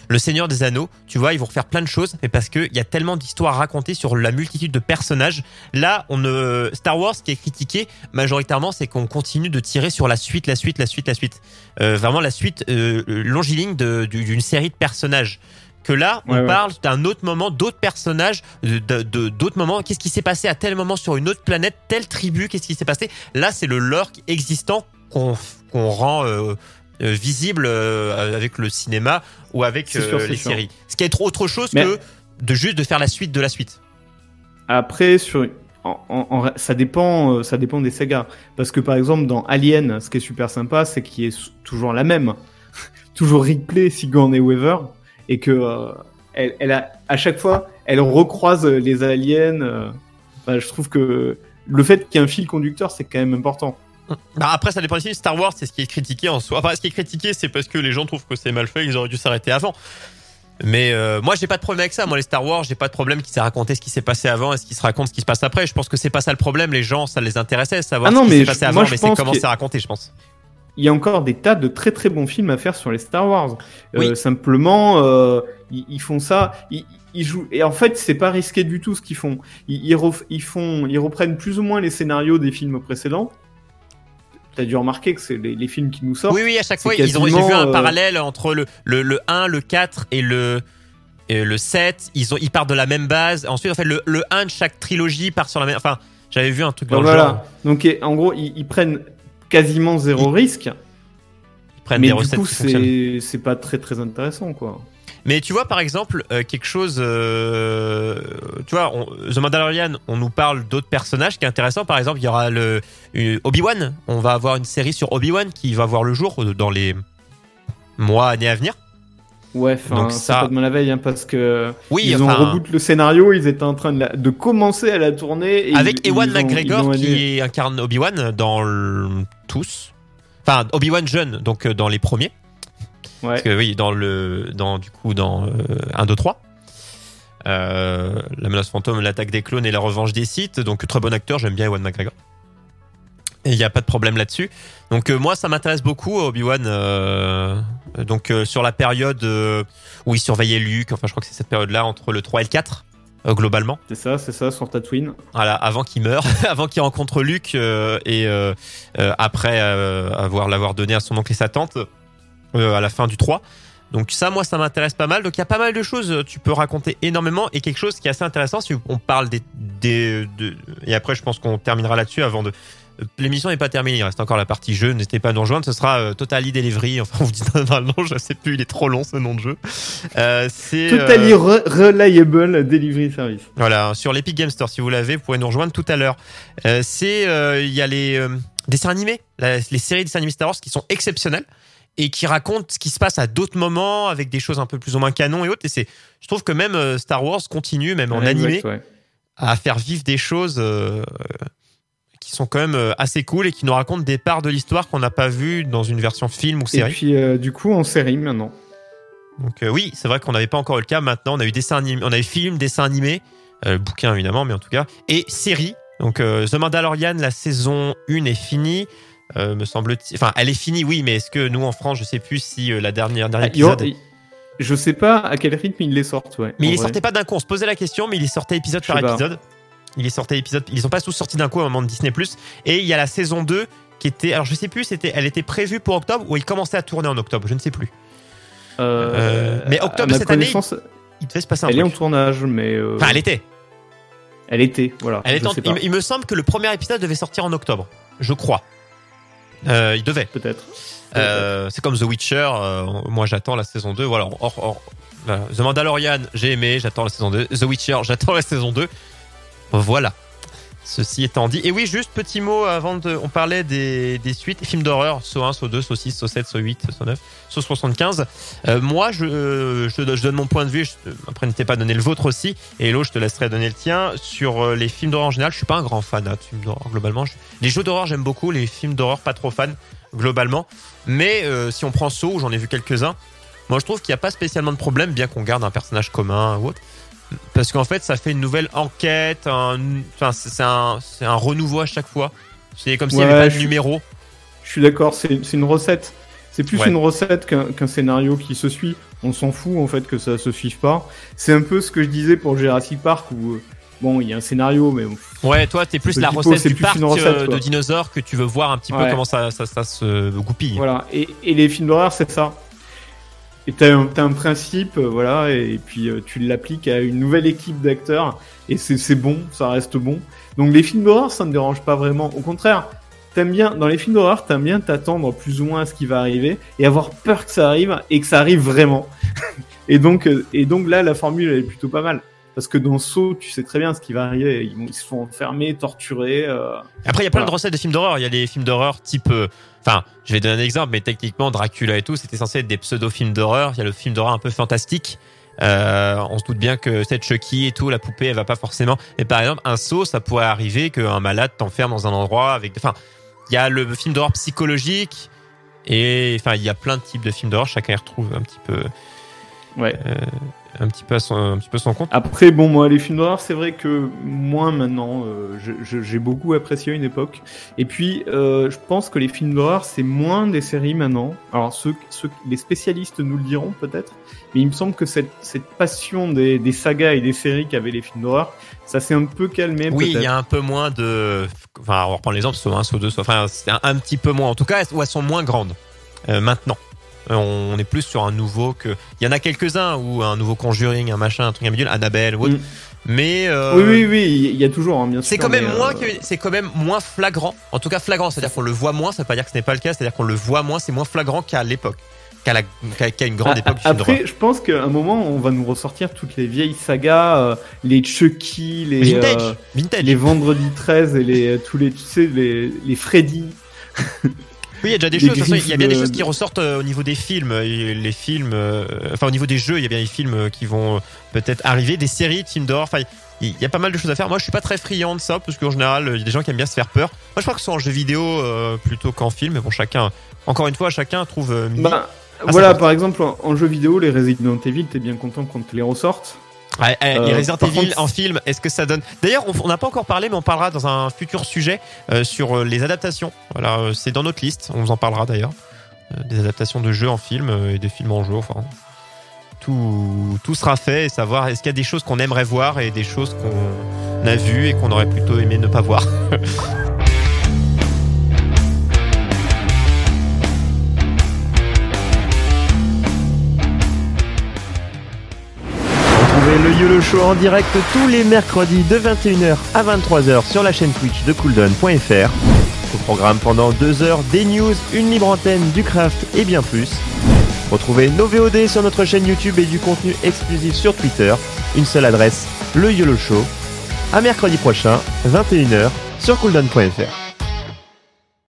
Le Seigneur des Anneaux, tu vois, ils vont refaire plein de choses, mais parce qu'il y a tellement d'histoires racontées sur la multitude de personnages. Là, on ne... Star Wars, qui est critiqué majoritairement, c'est qu'on continue de tirer sur la suite, la suite, la suite, la suite. Euh, vraiment la suite euh, longiligne d'une série de personnages. Que là, on Ouais, ouais. parle d'un autre moment, d'autres personnages, de de- de- d'autres moments. Qu'est-ce qui s'est passé à tel moment sur une autre planète, telle tribu, qu'est-ce qui s'est passé? Là, c'est le lore existant qu'on rend euh, euh, visible euh, avec le cinéma ou avec sûr, les sûr. séries. Ce qui est autre chose Mais- que de juste de faire la suite de la suite. Après, sur, en, en- en- ça dépend, ça dépend des sagas. Parce que par exemple, dans Alien, ce qui est super sympa, c'est qu'il est toujours la même, toujours Ripley, Sigourney Weaver, et que euh, elle, elle a, à chaque fois, elle recroise les aliens. euh, je trouve que le fait qu'il y ait un fil conducteur, c'est quand même important. Bah après, ça dépend aussi. Star Wars, c'est ce qui est critiqué en soi. Enfin, ce qui est critiqué, c'est parce que les gens trouvent que c'est mal fait, ils auraient dû s'arrêter avant. Mais euh, moi, j'ai pas de problème avec ça. Moi, les Star Wars, j'ai pas de problème qu'ils aient raconté ce qui s'est passé avant et ce qui se raconte, ce qui se passe après. Je pense que c'est pas ça le problème. Les gens, ça les intéressait, savoir Ah non, ce qui s'est passé avant, mais c'est comment c'est raconté, je pense. Il y a encore des tas de très très bons films à faire sur les Star Wars. Euh, simplement, euh, ils, ils font ça, ils, ils jouent. Et en fait, c'est pas risqué du tout ce qu'ils font. Ils, ils, ref- ils font, ils reprennent plus ou moins les scénarios des films précédents. T'as dû remarquer que c'est les, les films qui nous sortent. Oui, oui, à chaque fois, ils ont vu un euh, parallèle entre le, le, le 1, le 4 et le, et le 7. Ils, ont, ils partent de la même base. Ensuite, en fait, le, le 1 de chaque trilogie part sur la même. Enfin, j'avais vu un truc dans Donc le voilà. genre. Donc en gros, ils, ils prennent quasiment zéro risque. Ils prennent Mais des du coup, c'est c'est pas très très intéressant quoi. Mais tu vois, par exemple, euh, quelque chose. euh, tu vois, on- The Mandalorian, on nous parle d'autres personnages qui est intéressant. Par exemple, il y aura le Obi-Wan. On va avoir une série sur Obi-Wan qui va voir le jour euh, dans les mois, années à venir. Ouais, Donc ça- pas de la veille hein, parce que Oui, ils ont reboot le scénario, ils étaient en train de, la- de commencer à la tourner. Et avec ils- Ewan ils ont- ils McGregor qui incarne Obi-Wan dans le- tous. Enfin, Obi-Wan jeune, donc euh, dans les premiers. Ouais. Parce que oui, dans le, dans du coup, dans euh, 1, 2, 3. Euh, la menace fantôme, l'attaque des clones et la revanche des Sith. Donc très bon acteur, j'aime bien Ewan McGregor. Il n'y a pas de problème là-dessus. Donc euh, moi, ça m'intéresse beaucoup Obi-Wan. euh, donc euh, sur la période où il surveillait Luke. Enfin, je crois que c'est cette période-là entre le 3 et le 4 euh, globalement. C'est ça, c'est ça, sur Tatooine. Voilà, avant qu'il meure, avant qu'il rencontre Luke et après avoir l'avoir donné à son oncle et sa tante à la fin du 3. Donc ça, moi, ça m'intéresse pas mal. Donc il y a pas mal de choses. Tu peux raconter énormément et quelque chose qui est assez intéressant. Si on parle des, des de- et après, je pense qu'on terminera là-dessus avant de. L'émission n'est pas terminée, il reste encore la partie jeu. N'hésitez pas à nous rejoindre. Ce sera euh, Totally Delivery. Enfin, on vous dit dans le nom, je sais plus, il est trop long ce nom de jeu. Euh, c'est euh, Totally re- reliable delivery service. voilà, sur l'Epic Game Store, si vous l'avez, vous pourrez nous rejoindre tout à l'heure. Euh, c'est, euh, il y a les dessins animés, la- les séries de dessins animés Star Wars qui sont exceptionnelles et qui racontent ce qui se passe à d'autres moments avec des choses un peu plus ou moins canon et autres. Et c'est, je trouve que même Star Wars continue, même en Ouais, animé, ouais. à faire vivre des choses qui sont quand même euh, assez cool et qui nous racontent des parts de l'histoire qu'on n'a pas vues dans une version film ou Et série. puis, euh, du coup, en série maintenant. Donc euh, oui, c'est vrai qu'on n'avait pas encore eu le cas. Maintenant, on a eu dessin animé, on a eu film, dessin animé, euh, bouquin évidemment, mais en tout cas, et série. Donc The Mandalorian, la saison 1 est finie, me semble-t-il. Enfin, elle est finie, oui, mais est-ce que nous en France, je sais plus si la dernière dernier Ah, il y aura- épisode. Je sais pas à quel rythme ils les sortent, ouais. Mais en il les sortait pas d'un coup. On se posait la question, mais il les sortait épisode par pas. épisode. Il les sortait épisode. Ils sont pas tous sortis d'un coup à un moment de Disney Et il y a la saison 2 qui était. Alors je sais plus, c'était, elle était prévue pour octobre ou il commençait à tourner en octobre. Je ne sais plus. Euh, mais octobre cette année, connaissance, Il devait se passer un Elle est en tournage, mais. euh, Enfin, elle était. elle était, voilà. Elle est je en- il, il me semble que le premier épisode devait sortir en octobre. Je crois. Euh, il devait. Peut-être. Euh, c'est comme The Witcher. euh, moi, j'attends la saison 2. Voilà. voilà. The Mandalorian, j'ai aimé. J'attends la saison 2. The Witcher, j'attends la saison 2. Voilà. Ceci étant dit. Et oui, juste petit mot avant de. On parlait des, des suites. Films d'horreur. Saut 1, Saut 2, Saut 6, Saut 7, Saut 8, Saut 9, Saut 75. Euh, moi, je, euh, je, donne mon point de vue. Je- après, n'hésitez pas à donner le vôtre aussi. Et Hello, je te laisserai donner le tien. Sur euh, les films d'horreur en général, je suis pas un grand fan de films d'horreur globalement. Les jeux d'horreur, j'aime beaucoup. Les films d'horreur, pas trop fan globalement. Mais si on prend Saw, j'en ai vu quelques-uns, moi je trouve qu'il n'y a pas spécialement de problème, bien qu'on garde un personnage commun ou autre. Parce qu'en fait, ça fait une nouvelle enquête, un, enfin, c'est un, renouveau à chaque fois. C'est comme s'il n'y Ouais, avait pas de je suis- numéro. Je suis d'accord, c'est une recette. C'est plus Ouais. une recette qu'un scénario qui se suit. On s'en fout en fait que ça se suive pas. C'est un peu ce que je disais pour Jurassic Park où euh, bon, il y a un scénario, mais Ouais, toi, t'es plus la typo, recette du plus parc recette, euh, de dinosaures que tu veux voir un petit peu comment ça, ça, ça se goupille. Voilà. Et, et les films d'horreur, c'est ça. Et t'as un, un principe, euh, voilà, et, puis euh, tu l'appliques à une nouvelle équipe d'acteurs, et c'est c'est bon, ça reste bon. Donc les films d'horreur, ça me dérange pas vraiment. Au contraire, t'aimes bien, dans les films d'horreur, t'aimes bien t'attendre plus ou moins à ce qui va arriver, et avoir peur que ça arrive, et que ça arrive vraiment. et donc, euh, et donc là, la formule, elle est plutôt pas mal. Parce que dans Saw, tu sais très bien ce qui va arriver. Ils, ils se font enfermer, torturer. euh, Après, il y a plein Voilà. de recettes de films d'horreur. Il y a des films d'horreur type. euh, Enfin, je vais donner un exemple, mais techniquement, Dracula et tout, c'était censé être des pseudo-films d'horreur. Il y a le film d'horreur un peu fantastique. Euh, on se doute bien que cette Chucky et tout, la poupée, elle va pas forcément. Mais par exemple, un saut, ça pourrait arriver qu'un malade t'enferme dans un endroit avec. Enfin, il y a le film d'horreur psychologique. Et enfin, il y a plein de types de films d'horreur. Chacun y retrouve un petit peu, Ouais. Un petit peu, à son, un petit peu son compte. Après, bon, moi, les films d'horreur, c'est vrai que moins maintenant. euh, J'ai beaucoup apprécié à une époque. Et puis, euh, je pense que les films d'horreur, c'est moins des séries maintenant. Alors, ceux, ceux, les spécialistes nous le diront peut-être. Mais il me semble que cette, cette passion des, des sagas et des séries qu'avaient les films d'horreur, ça s'est un peu calmé. Oui, il y a un peu moins de. Enfin, on va reprendre l'exemple, soit un, soit deux, soit. Enfin, c'est un, un petit peu moins. En tout cas, où elles sont moins grandes euh, maintenant. Euh, On est plus sur un nouveau que. Il y en a quelques-uns ou un nouveau Conjuring, un machin, un truc un bidule, Annabelle ou autre. Mm. Mais euh, Oui, oui, oui, il y a toujours, hein, bien sûr. c'est quand même moins euh, c'est quand même moins flagrant. En tout cas, flagrant, c'est-à-dire qu'on le voit moins. Ça veut pas dire que ce n'est pas le cas. C'est-à-dire qu'on le voit moins. C'est moins flagrant qu'à l'époque, qu'à une grande époque du film d'horreur. Après, je pense qu'à un moment, on va nous ressortir toutes les vieilles sagas, euh, les Chucky, les, Vintage, vintage. les Vendredi 13 et les, tous les, tu sais, les, les Freddy. Oui, il y a déjà des des choses. de toute façon, Il y a bien des choses qui ressortent euh, au niveau des films. Les films, euh, enfin au niveau des jeux, il y a bien des films euh, qui vont peut-être arriver, des séries films d'horreur. Enfin, il y a pas mal de choses à faire. Moi, je suis pas très friand de ça parce qu'en général, il y a des gens qui aiment bien se faire peur. Moi, je crois que ce soit en jeu vidéo euh, plutôt qu'en film. Mais bon, chacun, encore une fois, chacun trouve euh. Bah, Ah, voilà, par exemple, en, en jeu vidéo, les Resident Evil, t'es bien content quand les ressortent. Ouais, eh, les euh, Resident par Evil contre- en film, est-ce que ça donne D'ailleurs, on n'a pas encore parlé, mais on parlera dans un futur sujet euh, sur euh, les adaptations. Voilà, euh, c'est dans notre liste. On vous en parlera d'ailleurs. Euh, des adaptations de jeux en film euh, et de films en jeu. Enfin, tout, tout sera fait et savoir est-ce qu'il y a des choses qu'on aimerait voir et des choses qu'on a vues et qu'on aurait plutôt aimé ne pas voir. le YOLO Show en direct tous les mercredis de 21h à 23h sur la chaîne Twitch de cooldown.fr. Au programme pendant deux heures des news, une libre antenne, du craft et bien plus. Retrouvez nos VOD sur notre chaîne YouTube et du contenu exclusif sur Twitter. Une seule adresse, le YOLO Show. À mercredi prochain, 21h sur cooldown.fr.